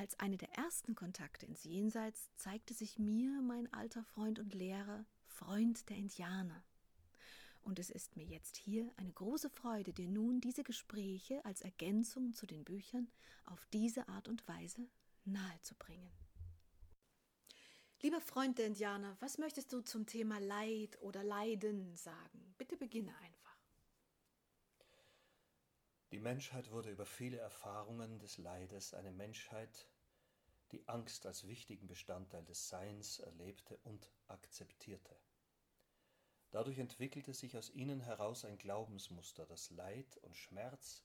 Als eine der ersten Kontakte ins Jenseits zeigte sich mir mein alter Freund und Lehrer, Freund der Indianer. Und es ist mir jetzt hier eine große Freude, dir nun diese Gespräche als Ergänzung zu den Büchern auf diese Art und Weise nahezubringen. Lieber Freund der Indianer, was möchtest du zum Thema Leid oder Leiden sagen? Bitte beginne einfach. Die Menschheit wurde über viele Erfahrungen des Leides eine Menschheit, die Angst als wichtigen Bestandteil des Seins erlebte und akzeptierte. Dadurch entwickelte sich aus ihnen heraus ein Glaubensmuster, das Leid und Schmerz,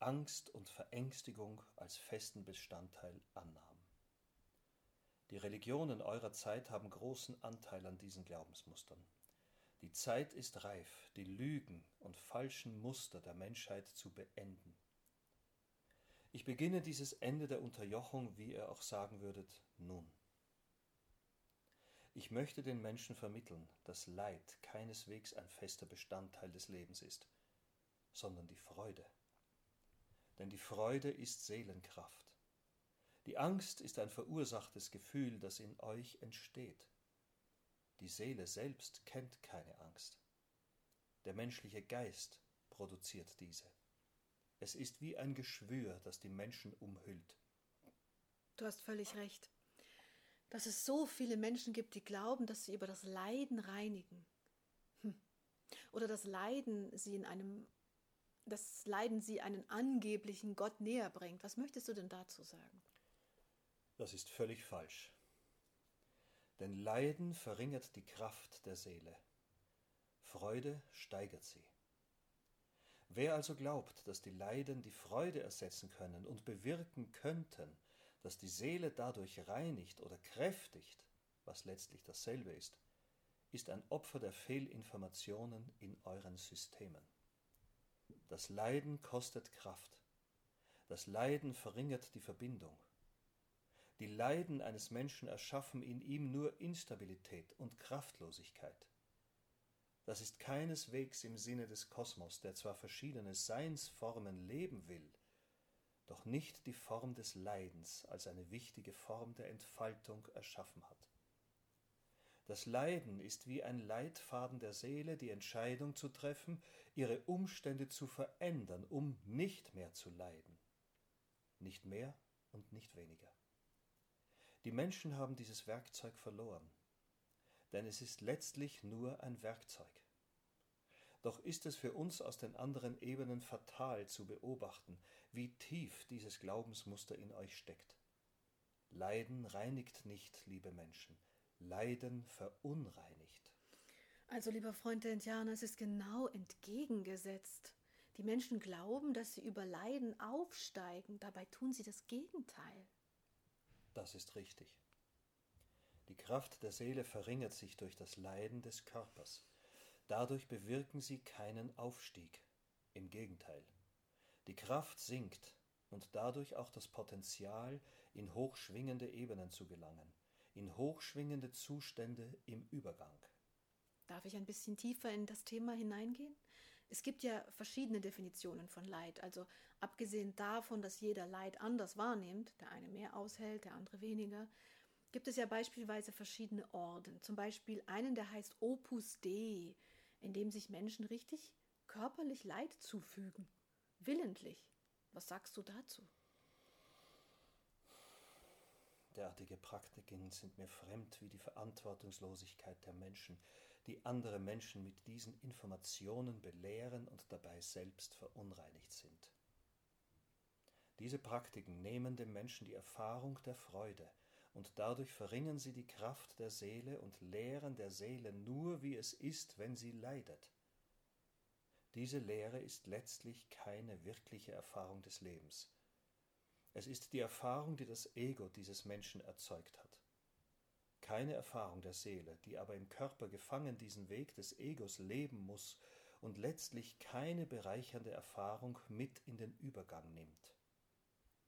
Angst und Verängstigung als festen Bestandteil annahm. Die Religionen eurer Zeit haben großen Anteil an diesen Glaubensmustern. Die Zeit ist reif, die Lügen und falschen Muster der Menschheit zu beenden. Ich beginne dieses Ende der Unterjochung, wie ihr auch sagen würdet, nun. Ich möchte den Menschen vermitteln, dass Leid keineswegs ein fester Bestandteil des Lebens ist, sondern die Freude. Denn die Freude ist Seelenkraft. Die Angst ist ein verursachtes Gefühl, das in euch entsteht. Die Seele selbst kennt keine Angst. Der menschliche Geist produziert diese. Es ist wie ein Geschwür, das die Menschen umhüllt. Du hast völlig recht. Dass es so viele Menschen gibt, die glauben, dass sie über das Leiden reinigen. Hm. Oder das Leiden sie in einem das Leiden sie einen angeblichen Gott näher bringt. Was möchtest du denn dazu sagen? Das ist völlig falsch denn Leiden verringert die Kraft der Seele, Freude steigert sie. Wer also glaubt, dass die Leiden die Freude ersetzen können und bewirken könnten, dass die Seele dadurch reinigt oder kräftigt, was letztlich dasselbe ist, ist ein Opfer der Fehlinformationen in euren Systemen. Das Leiden kostet Kraft. Das Leiden verringert die Verbindung. Die Leiden eines Menschen erschaffen in ihm nur Instabilität und Kraftlosigkeit. Das ist keineswegs im Sinne des Kosmos, der zwar verschiedene Seinsformen leben will, doch nicht die Form des Leidens als eine wichtige Form der Entfaltung erschaffen hat. Das Leiden ist wie ein Leitfaden der Seele, die Entscheidung zu treffen, ihre Umstände zu verändern, um nicht mehr zu leiden. Nicht mehr und nicht weniger. Die Menschen haben dieses Werkzeug verloren, denn es ist letztlich nur ein Werkzeug. Doch ist es für uns aus den anderen Ebenen fatal zu beobachten, wie tief dieses Glaubensmuster in euch steckt. Leiden reinigt nicht, liebe Menschen, Leiden verunreinigt. Also, lieber Freund der Indianer, es ist genau entgegengesetzt. Die Menschen glauben, dass sie über Leiden aufsteigen, dabei tun sie das Gegenteil. Das ist richtig. Die Kraft der Seele verringert sich durch das Leiden des Körpers. Dadurch bewirken sie keinen Aufstieg. Im Gegenteil. Die Kraft sinkt und dadurch auch das Potenzial, in hochschwingende Ebenen zu gelangen, in hochschwingende Zustände im Übergang. Darf ich ein bisschen tiefer in das Thema hineingehen? Es gibt ja verschiedene Definitionen von Leid. Also abgesehen davon, dass jeder Leid anders wahrnimmt, der eine mehr aushält, der andere weniger, gibt es ja beispielsweise verschiedene Orden. Zum Beispiel einen, der heißt Opus Dei, in dem sich Menschen richtig körperlich Leid zufügen. Willentlich. Was sagst du dazu? Derartige Praktiken sind mir fremd wie die Verantwortungslosigkeit der Menschen, die andere Menschen mit diesen Informationen belehren und dabei selbst verunreinigt sind. Diese Praktiken nehmen dem Menschen die Erfahrung der Freude, und dadurch verringern sie die Kraft der Seele und lehren der Seele nur, wie es ist, wenn sie leidet. Diese Lehre ist letztlich keine wirkliche Erfahrung des Lebens, es ist die Erfahrung, die das Ego dieses Menschen erzeugt hat. Keine Erfahrung der Seele, die aber im Körper gefangen diesen Weg des Egos leben muss und letztlich keine bereichernde Erfahrung mit in den Übergang nimmt.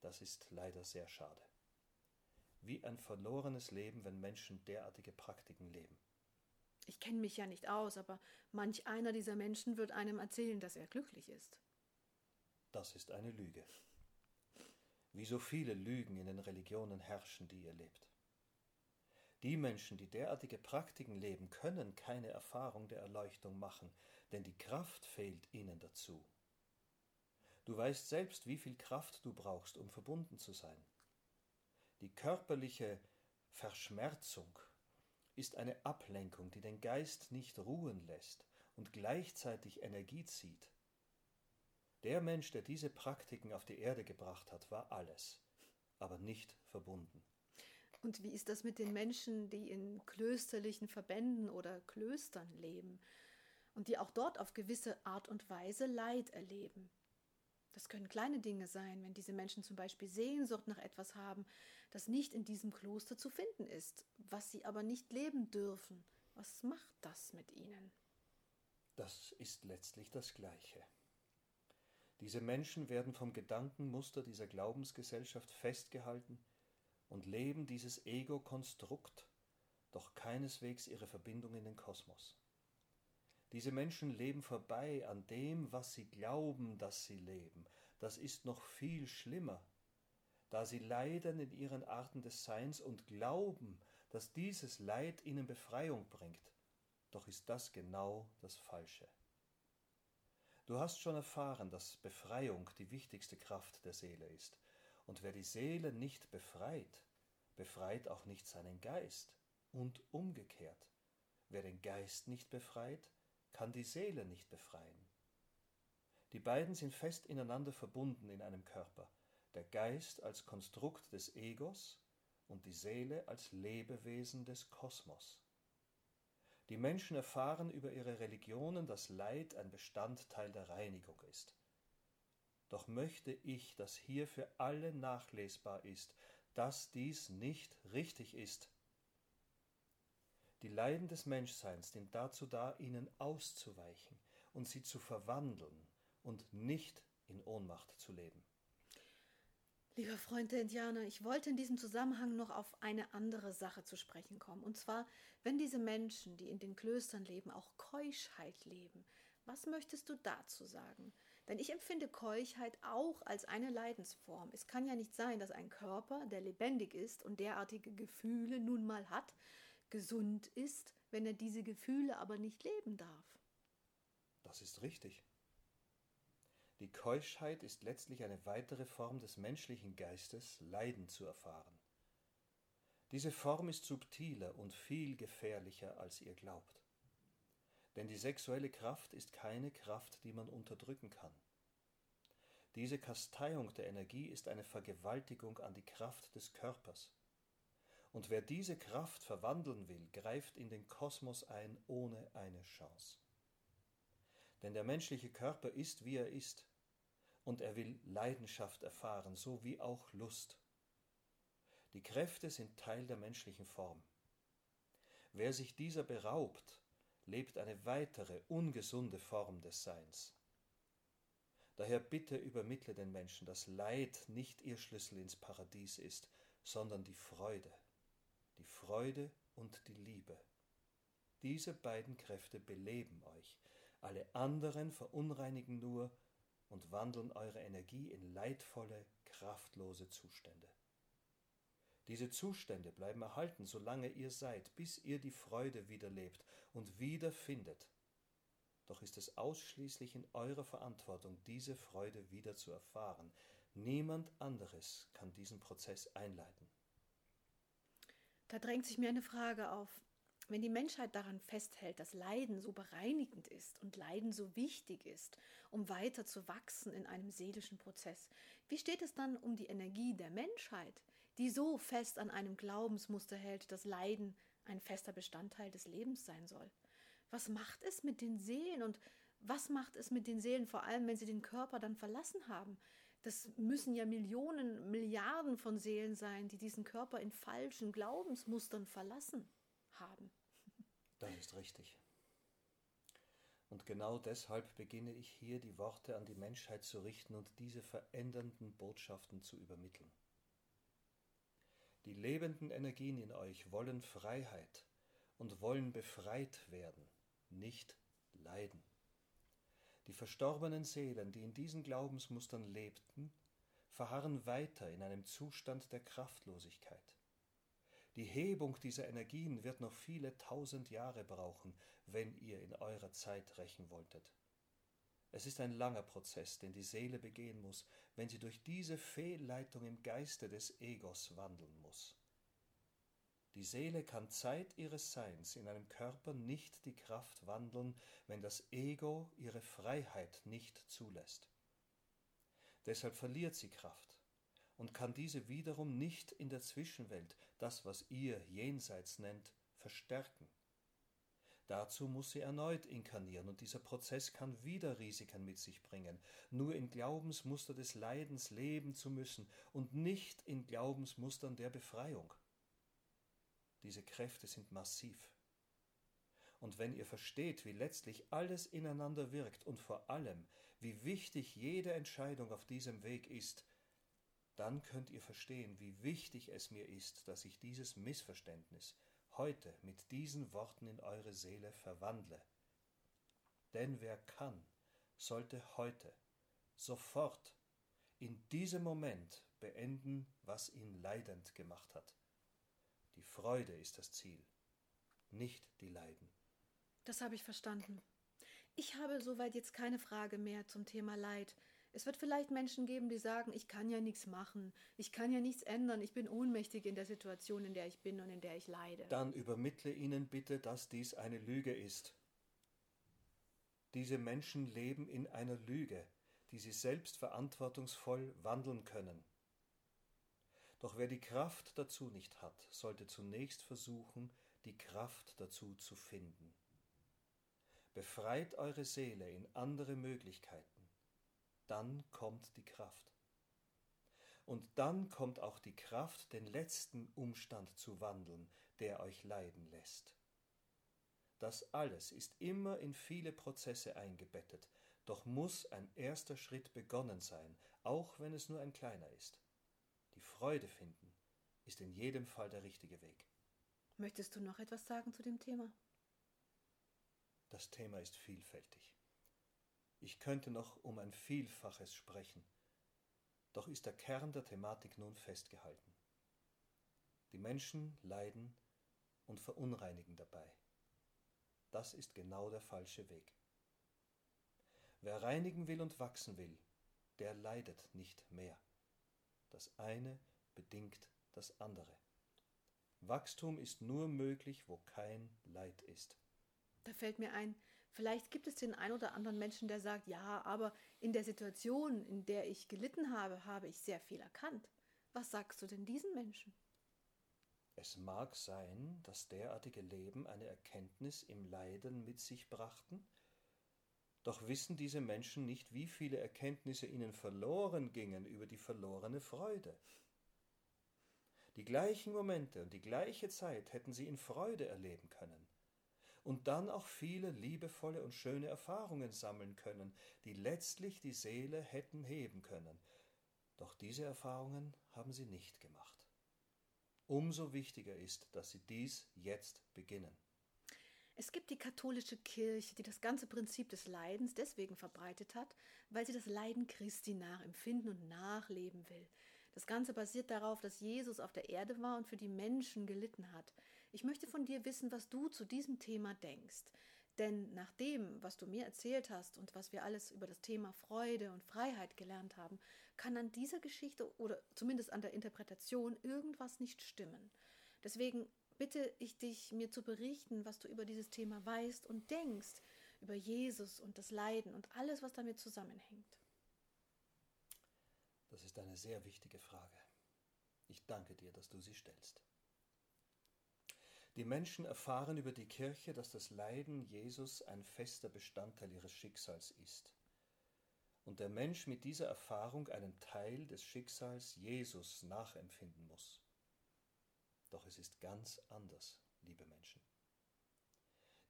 Das ist leider sehr schade. Wie ein verlorenes Leben, wenn Menschen derartige Praktiken leben. Ich kenne mich ja nicht aus, aber manch einer dieser Menschen wird einem erzählen, dass er glücklich ist. Das ist eine Lüge. Wie so viele Lügen in den Religionen herrschen, die ihr lebt. Die Menschen, die derartige Praktiken leben, können keine Erfahrung der Erleuchtung machen, denn die Kraft fehlt ihnen dazu. Du weißt selbst, wie viel Kraft du brauchst, um verbunden zu sein. Die körperliche Verschmerzung ist eine Ablenkung, die den Geist nicht ruhen lässt und gleichzeitig Energie zieht. Der Mensch, der diese Praktiken auf die Erde gebracht hat, war alles, aber nicht verbunden. Und wie ist das mit den Menschen, die in klösterlichen Verbänden oder Klöstern leben und die auch dort auf gewisse Art und Weise Leid erleben? Das können kleine Dinge sein, wenn diese Menschen zum Beispiel Sehnsucht nach etwas haben, das nicht in diesem Kloster zu finden ist, was sie aber nicht leben dürfen. Was macht das mit ihnen? Das ist letztlich das Gleiche. Diese Menschen werden vom Gedankenmuster dieser Glaubensgesellschaft festgehalten und leben dieses Ego-Konstrukt, doch keineswegs ihre Verbindung in den Kosmos. Diese Menschen leben vorbei an dem, was sie glauben, dass sie leben. Das ist noch viel schlimmer, da sie leiden in ihren Arten des Seins und glauben, dass dieses Leid ihnen Befreiung bringt. Doch ist das genau das Falsche. Du hast schon erfahren, dass Befreiung die wichtigste Kraft der Seele ist. Und wer die Seele nicht befreit, befreit auch nicht seinen Geist. Und umgekehrt. Wer den Geist nicht befreit, kann die Seele nicht befreien. Die beiden sind fest ineinander verbunden in einem Körper, der Geist als Konstrukt des Egos und die Seele als Lebewesen des Kosmos. Die Menschen erfahren über ihre Religionen, dass Leid ein Bestandteil der Reinigung ist. Doch möchte ich, dass hier für alle nachlesbar ist, dass dies nicht richtig ist. Die Leiden des Menschseins sind dazu da, ihnen auszuweichen und sie zu verwandeln und nicht in Ohnmacht zu leben. Lieber Freund der Indianer, ich wollte in diesem Zusammenhang noch auf eine andere Sache zu sprechen kommen. Und zwar, wenn diese Menschen, die in den Klöstern leben, auch Keuschheit leben. Was möchtest du dazu sagen? Denn ich empfinde Keuchheit auch als eine Leidensform. Es kann ja nicht sein, dass ein Körper, der lebendig ist und derartige Gefühle nun mal hat, gesund ist, wenn er diese Gefühle aber nicht leben darf. Das ist richtig. Die Keuschheit ist letztlich eine weitere Form des menschlichen Geistes, Leiden zu erfahren. Diese Form ist subtiler und viel gefährlicher, als ihr glaubt. Denn die sexuelle Kraft ist keine Kraft, die man unterdrücken kann. Diese Kasteiung der Energie ist eine Vergewaltigung an die Kraft des Körpers. Und wer diese Kraft verwandeln will, greift in den Kosmos ein ohne eine Chance. Denn der menschliche Körper ist, wie er ist, und er will Leidenschaft erfahren, so wie auch Lust. Die Kräfte sind Teil der menschlichen Form. Wer sich dieser beraubt, lebt eine weitere ungesunde Form des Seins. Daher bitte übermittle den Menschen, dass Leid nicht ihr Schlüssel ins Paradies ist, sondern die Freude die Freude und die Liebe. Diese beiden Kräfte beleben euch, alle anderen verunreinigen nur und wandeln eure Energie in leidvolle, kraftlose Zustände. Diese Zustände bleiben erhalten, solange ihr seid, bis ihr die Freude wiederlebt und wiederfindet. Doch ist es ausschließlich in eurer Verantwortung, diese Freude wieder zu erfahren. Niemand anderes kann diesen Prozess einleiten. Da drängt sich mir eine Frage auf. Wenn die Menschheit daran festhält, dass Leiden so bereinigend ist und Leiden so wichtig ist, um weiter zu wachsen in einem seelischen Prozess, wie steht es dann um die Energie der Menschheit, die so fest an einem Glaubensmuster hält, dass Leiden ein fester Bestandteil des Lebens sein soll? Was macht es mit den Seelen und was macht es mit den Seelen vor allem, wenn sie den Körper dann verlassen haben? Das müssen ja Millionen, Milliarden von Seelen sein, die diesen Körper in falschen Glaubensmustern verlassen haben. Das ist richtig. Und genau deshalb beginne ich hier die Worte an die Menschheit zu richten und diese verändernden Botschaften zu übermitteln. Die lebenden Energien in euch wollen Freiheit und wollen befreit werden, nicht leiden. Die verstorbenen Seelen, die in diesen Glaubensmustern lebten, verharren weiter in einem Zustand der Kraftlosigkeit. Die Hebung dieser Energien wird noch viele tausend Jahre brauchen, wenn ihr in eurer Zeit rächen wolltet. Es ist ein langer Prozess, den die Seele begehen muss, wenn sie durch diese Fehlleitung im Geiste des Egos wandeln muss. Die Seele kann Zeit ihres Seins in einem Körper nicht die Kraft wandeln, wenn das Ego ihre Freiheit nicht zulässt. Deshalb verliert sie Kraft und kann diese wiederum nicht in der Zwischenwelt, das was ihr jenseits nennt, verstärken. Dazu muss sie erneut inkarnieren, und dieser Prozess kann wieder Risiken mit sich bringen, nur in Glaubensmuster des Leidens leben zu müssen und nicht in Glaubensmustern der Befreiung. Diese Kräfte sind massiv. Und wenn ihr versteht, wie letztlich alles ineinander wirkt und vor allem, wie wichtig jede Entscheidung auf diesem Weg ist, dann könnt ihr verstehen, wie wichtig es mir ist, dass ich dieses Missverständnis heute mit diesen Worten in eure Seele verwandle. Denn wer kann, sollte heute, sofort, in diesem Moment beenden, was ihn leidend gemacht hat. Die Freude ist das Ziel, nicht die Leiden. Das habe ich verstanden. Ich habe soweit jetzt keine Frage mehr zum Thema Leid. Es wird vielleicht Menschen geben, die sagen, ich kann ja nichts machen, ich kann ja nichts ändern, ich bin ohnmächtig in der Situation, in der ich bin und in der ich leide. Dann übermittle ihnen bitte, dass dies eine Lüge ist. Diese Menschen leben in einer Lüge, die sie selbst verantwortungsvoll wandeln können. Doch wer die Kraft dazu nicht hat, sollte zunächst versuchen, die Kraft dazu zu finden. Befreit eure Seele in andere Möglichkeiten dann kommt die Kraft. Und dann kommt auch die Kraft, den letzten Umstand zu wandeln, der euch leiden lässt. Das alles ist immer in viele Prozesse eingebettet, doch muss ein erster Schritt begonnen sein, auch wenn es nur ein kleiner ist. Die Freude finden ist in jedem Fall der richtige Weg. Möchtest du noch etwas sagen zu dem Thema? Das Thema ist vielfältig. Ich könnte noch um ein Vielfaches sprechen, doch ist der Kern der Thematik nun festgehalten. Die Menschen leiden und verunreinigen dabei. Das ist genau der falsche Weg. Wer reinigen will und wachsen will, der leidet nicht mehr. Das eine bedingt das andere. Wachstum ist nur möglich, wo kein Leid ist. Da fällt mir ein, Vielleicht gibt es den einen oder anderen Menschen, der sagt, ja, aber in der Situation, in der ich gelitten habe, habe ich sehr viel erkannt. Was sagst du denn diesen Menschen? Es mag sein, dass derartige Leben eine Erkenntnis im Leiden mit sich brachten, doch wissen diese Menschen nicht, wie viele Erkenntnisse ihnen verloren gingen über die verlorene Freude. Die gleichen Momente und die gleiche Zeit hätten sie in Freude erleben können und dann auch viele liebevolle und schöne Erfahrungen sammeln können, die letztlich die Seele hätten heben können. Doch diese Erfahrungen haben sie nicht gemacht. Umso wichtiger ist, dass sie dies jetzt beginnen. Es gibt die katholische Kirche, die das ganze Prinzip des Leidens deswegen verbreitet hat, weil sie das Leiden Christi nachempfinden und nachleben will. Das Ganze basiert darauf, dass Jesus auf der Erde war und für die Menschen gelitten hat. Ich möchte von dir wissen, was du zu diesem Thema denkst. Denn nach dem, was du mir erzählt hast und was wir alles über das Thema Freude und Freiheit gelernt haben, kann an dieser Geschichte oder zumindest an der Interpretation irgendwas nicht stimmen. Deswegen bitte ich dich, mir zu berichten, was du über dieses Thema weißt und denkst, über Jesus und das Leiden und alles, was damit zusammenhängt. Das ist eine sehr wichtige Frage. Ich danke dir, dass du sie stellst. Die Menschen erfahren über die Kirche, dass das Leiden Jesus ein fester Bestandteil ihres Schicksals ist. und der Mensch mit dieser Erfahrung einen Teil des Schicksals Jesus nachempfinden muss. Doch es ist ganz anders, liebe Menschen.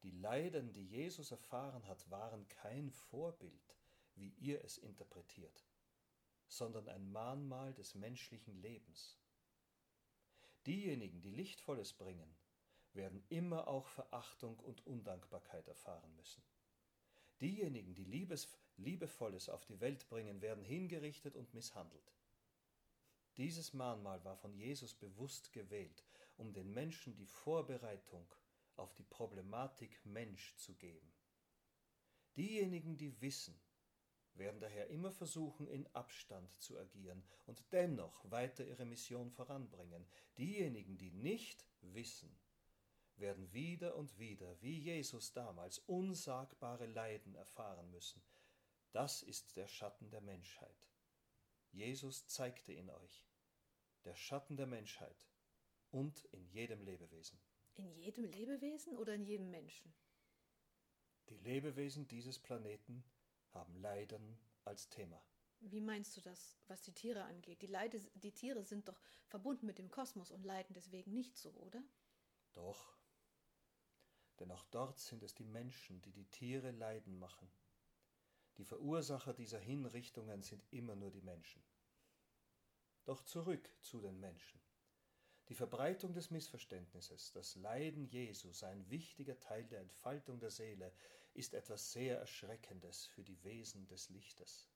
Die Leiden, die Jesus erfahren hat, waren kein Vorbild, wie ihr es interpretiert, sondern ein Mahnmal des menschlichen Lebens. Diejenigen, die Lichtvolles bringen, werden immer auch Verachtung und Undankbarkeit erfahren müssen. Diejenigen, die Liebes, Liebevolles auf die Welt bringen, werden hingerichtet und misshandelt. Dieses Mahnmal war von Jesus bewusst gewählt, um den Menschen die Vorbereitung auf die Problematik Mensch zu geben. Diejenigen, die wissen, werden daher immer versuchen, in Abstand zu agieren und dennoch weiter ihre Mission voranbringen. Diejenigen, die nicht wissen, werden wieder und wieder, wie Jesus damals, unsagbare Leiden erfahren müssen. Das ist der Schatten der Menschheit. Jesus zeigte ihn euch, der Schatten der Menschheit und in jedem Lebewesen. In jedem Lebewesen oder in jedem Menschen? Die Lebewesen dieses Planeten haben Leiden als Thema. Wie meinst du das, was die Tiere angeht? Die, Leide, die Tiere sind doch verbunden mit dem Kosmos und leiden deswegen nicht so, oder? Doch. Denn auch dort sind es die Menschen, die die Tiere leiden machen. Die Verursacher dieser Hinrichtungen sind immer nur die Menschen. Doch zurück zu den Menschen. Die Verbreitung des Missverständnisses, das Leiden Jesu sei ein wichtiger Teil der Entfaltung der Seele, ist etwas sehr Erschreckendes für die Wesen des Lichtes.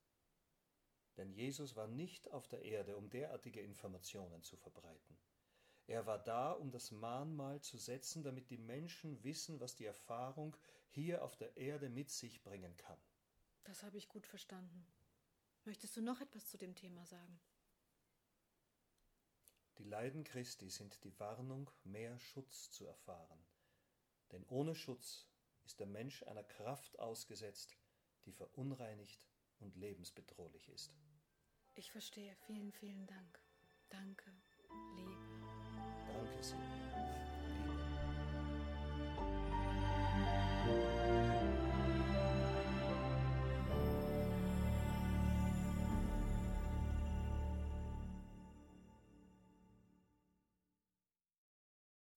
Denn Jesus war nicht auf der Erde, um derartige Informationen zu verbreiten. Er war da, um das Mahnmal zu setzen, damit die Menschen wissen, was die Erfahrung hier auf der Erde mit sich bringen kann. Das habe ich gut verstanden. Möchtest du noch etwas zu dem Thema sagen? Die Leiden Christi sind die Warnung, mehr Schutz zu erfahren. Denn ohne Schutz ist der Mensch einer Kraft ausgesetzt, die verunreinigt und lebensbedrohlich ist. Ich verstehe. Vielen, vielen Dank. Danke, Liebe. Danke, Silvia.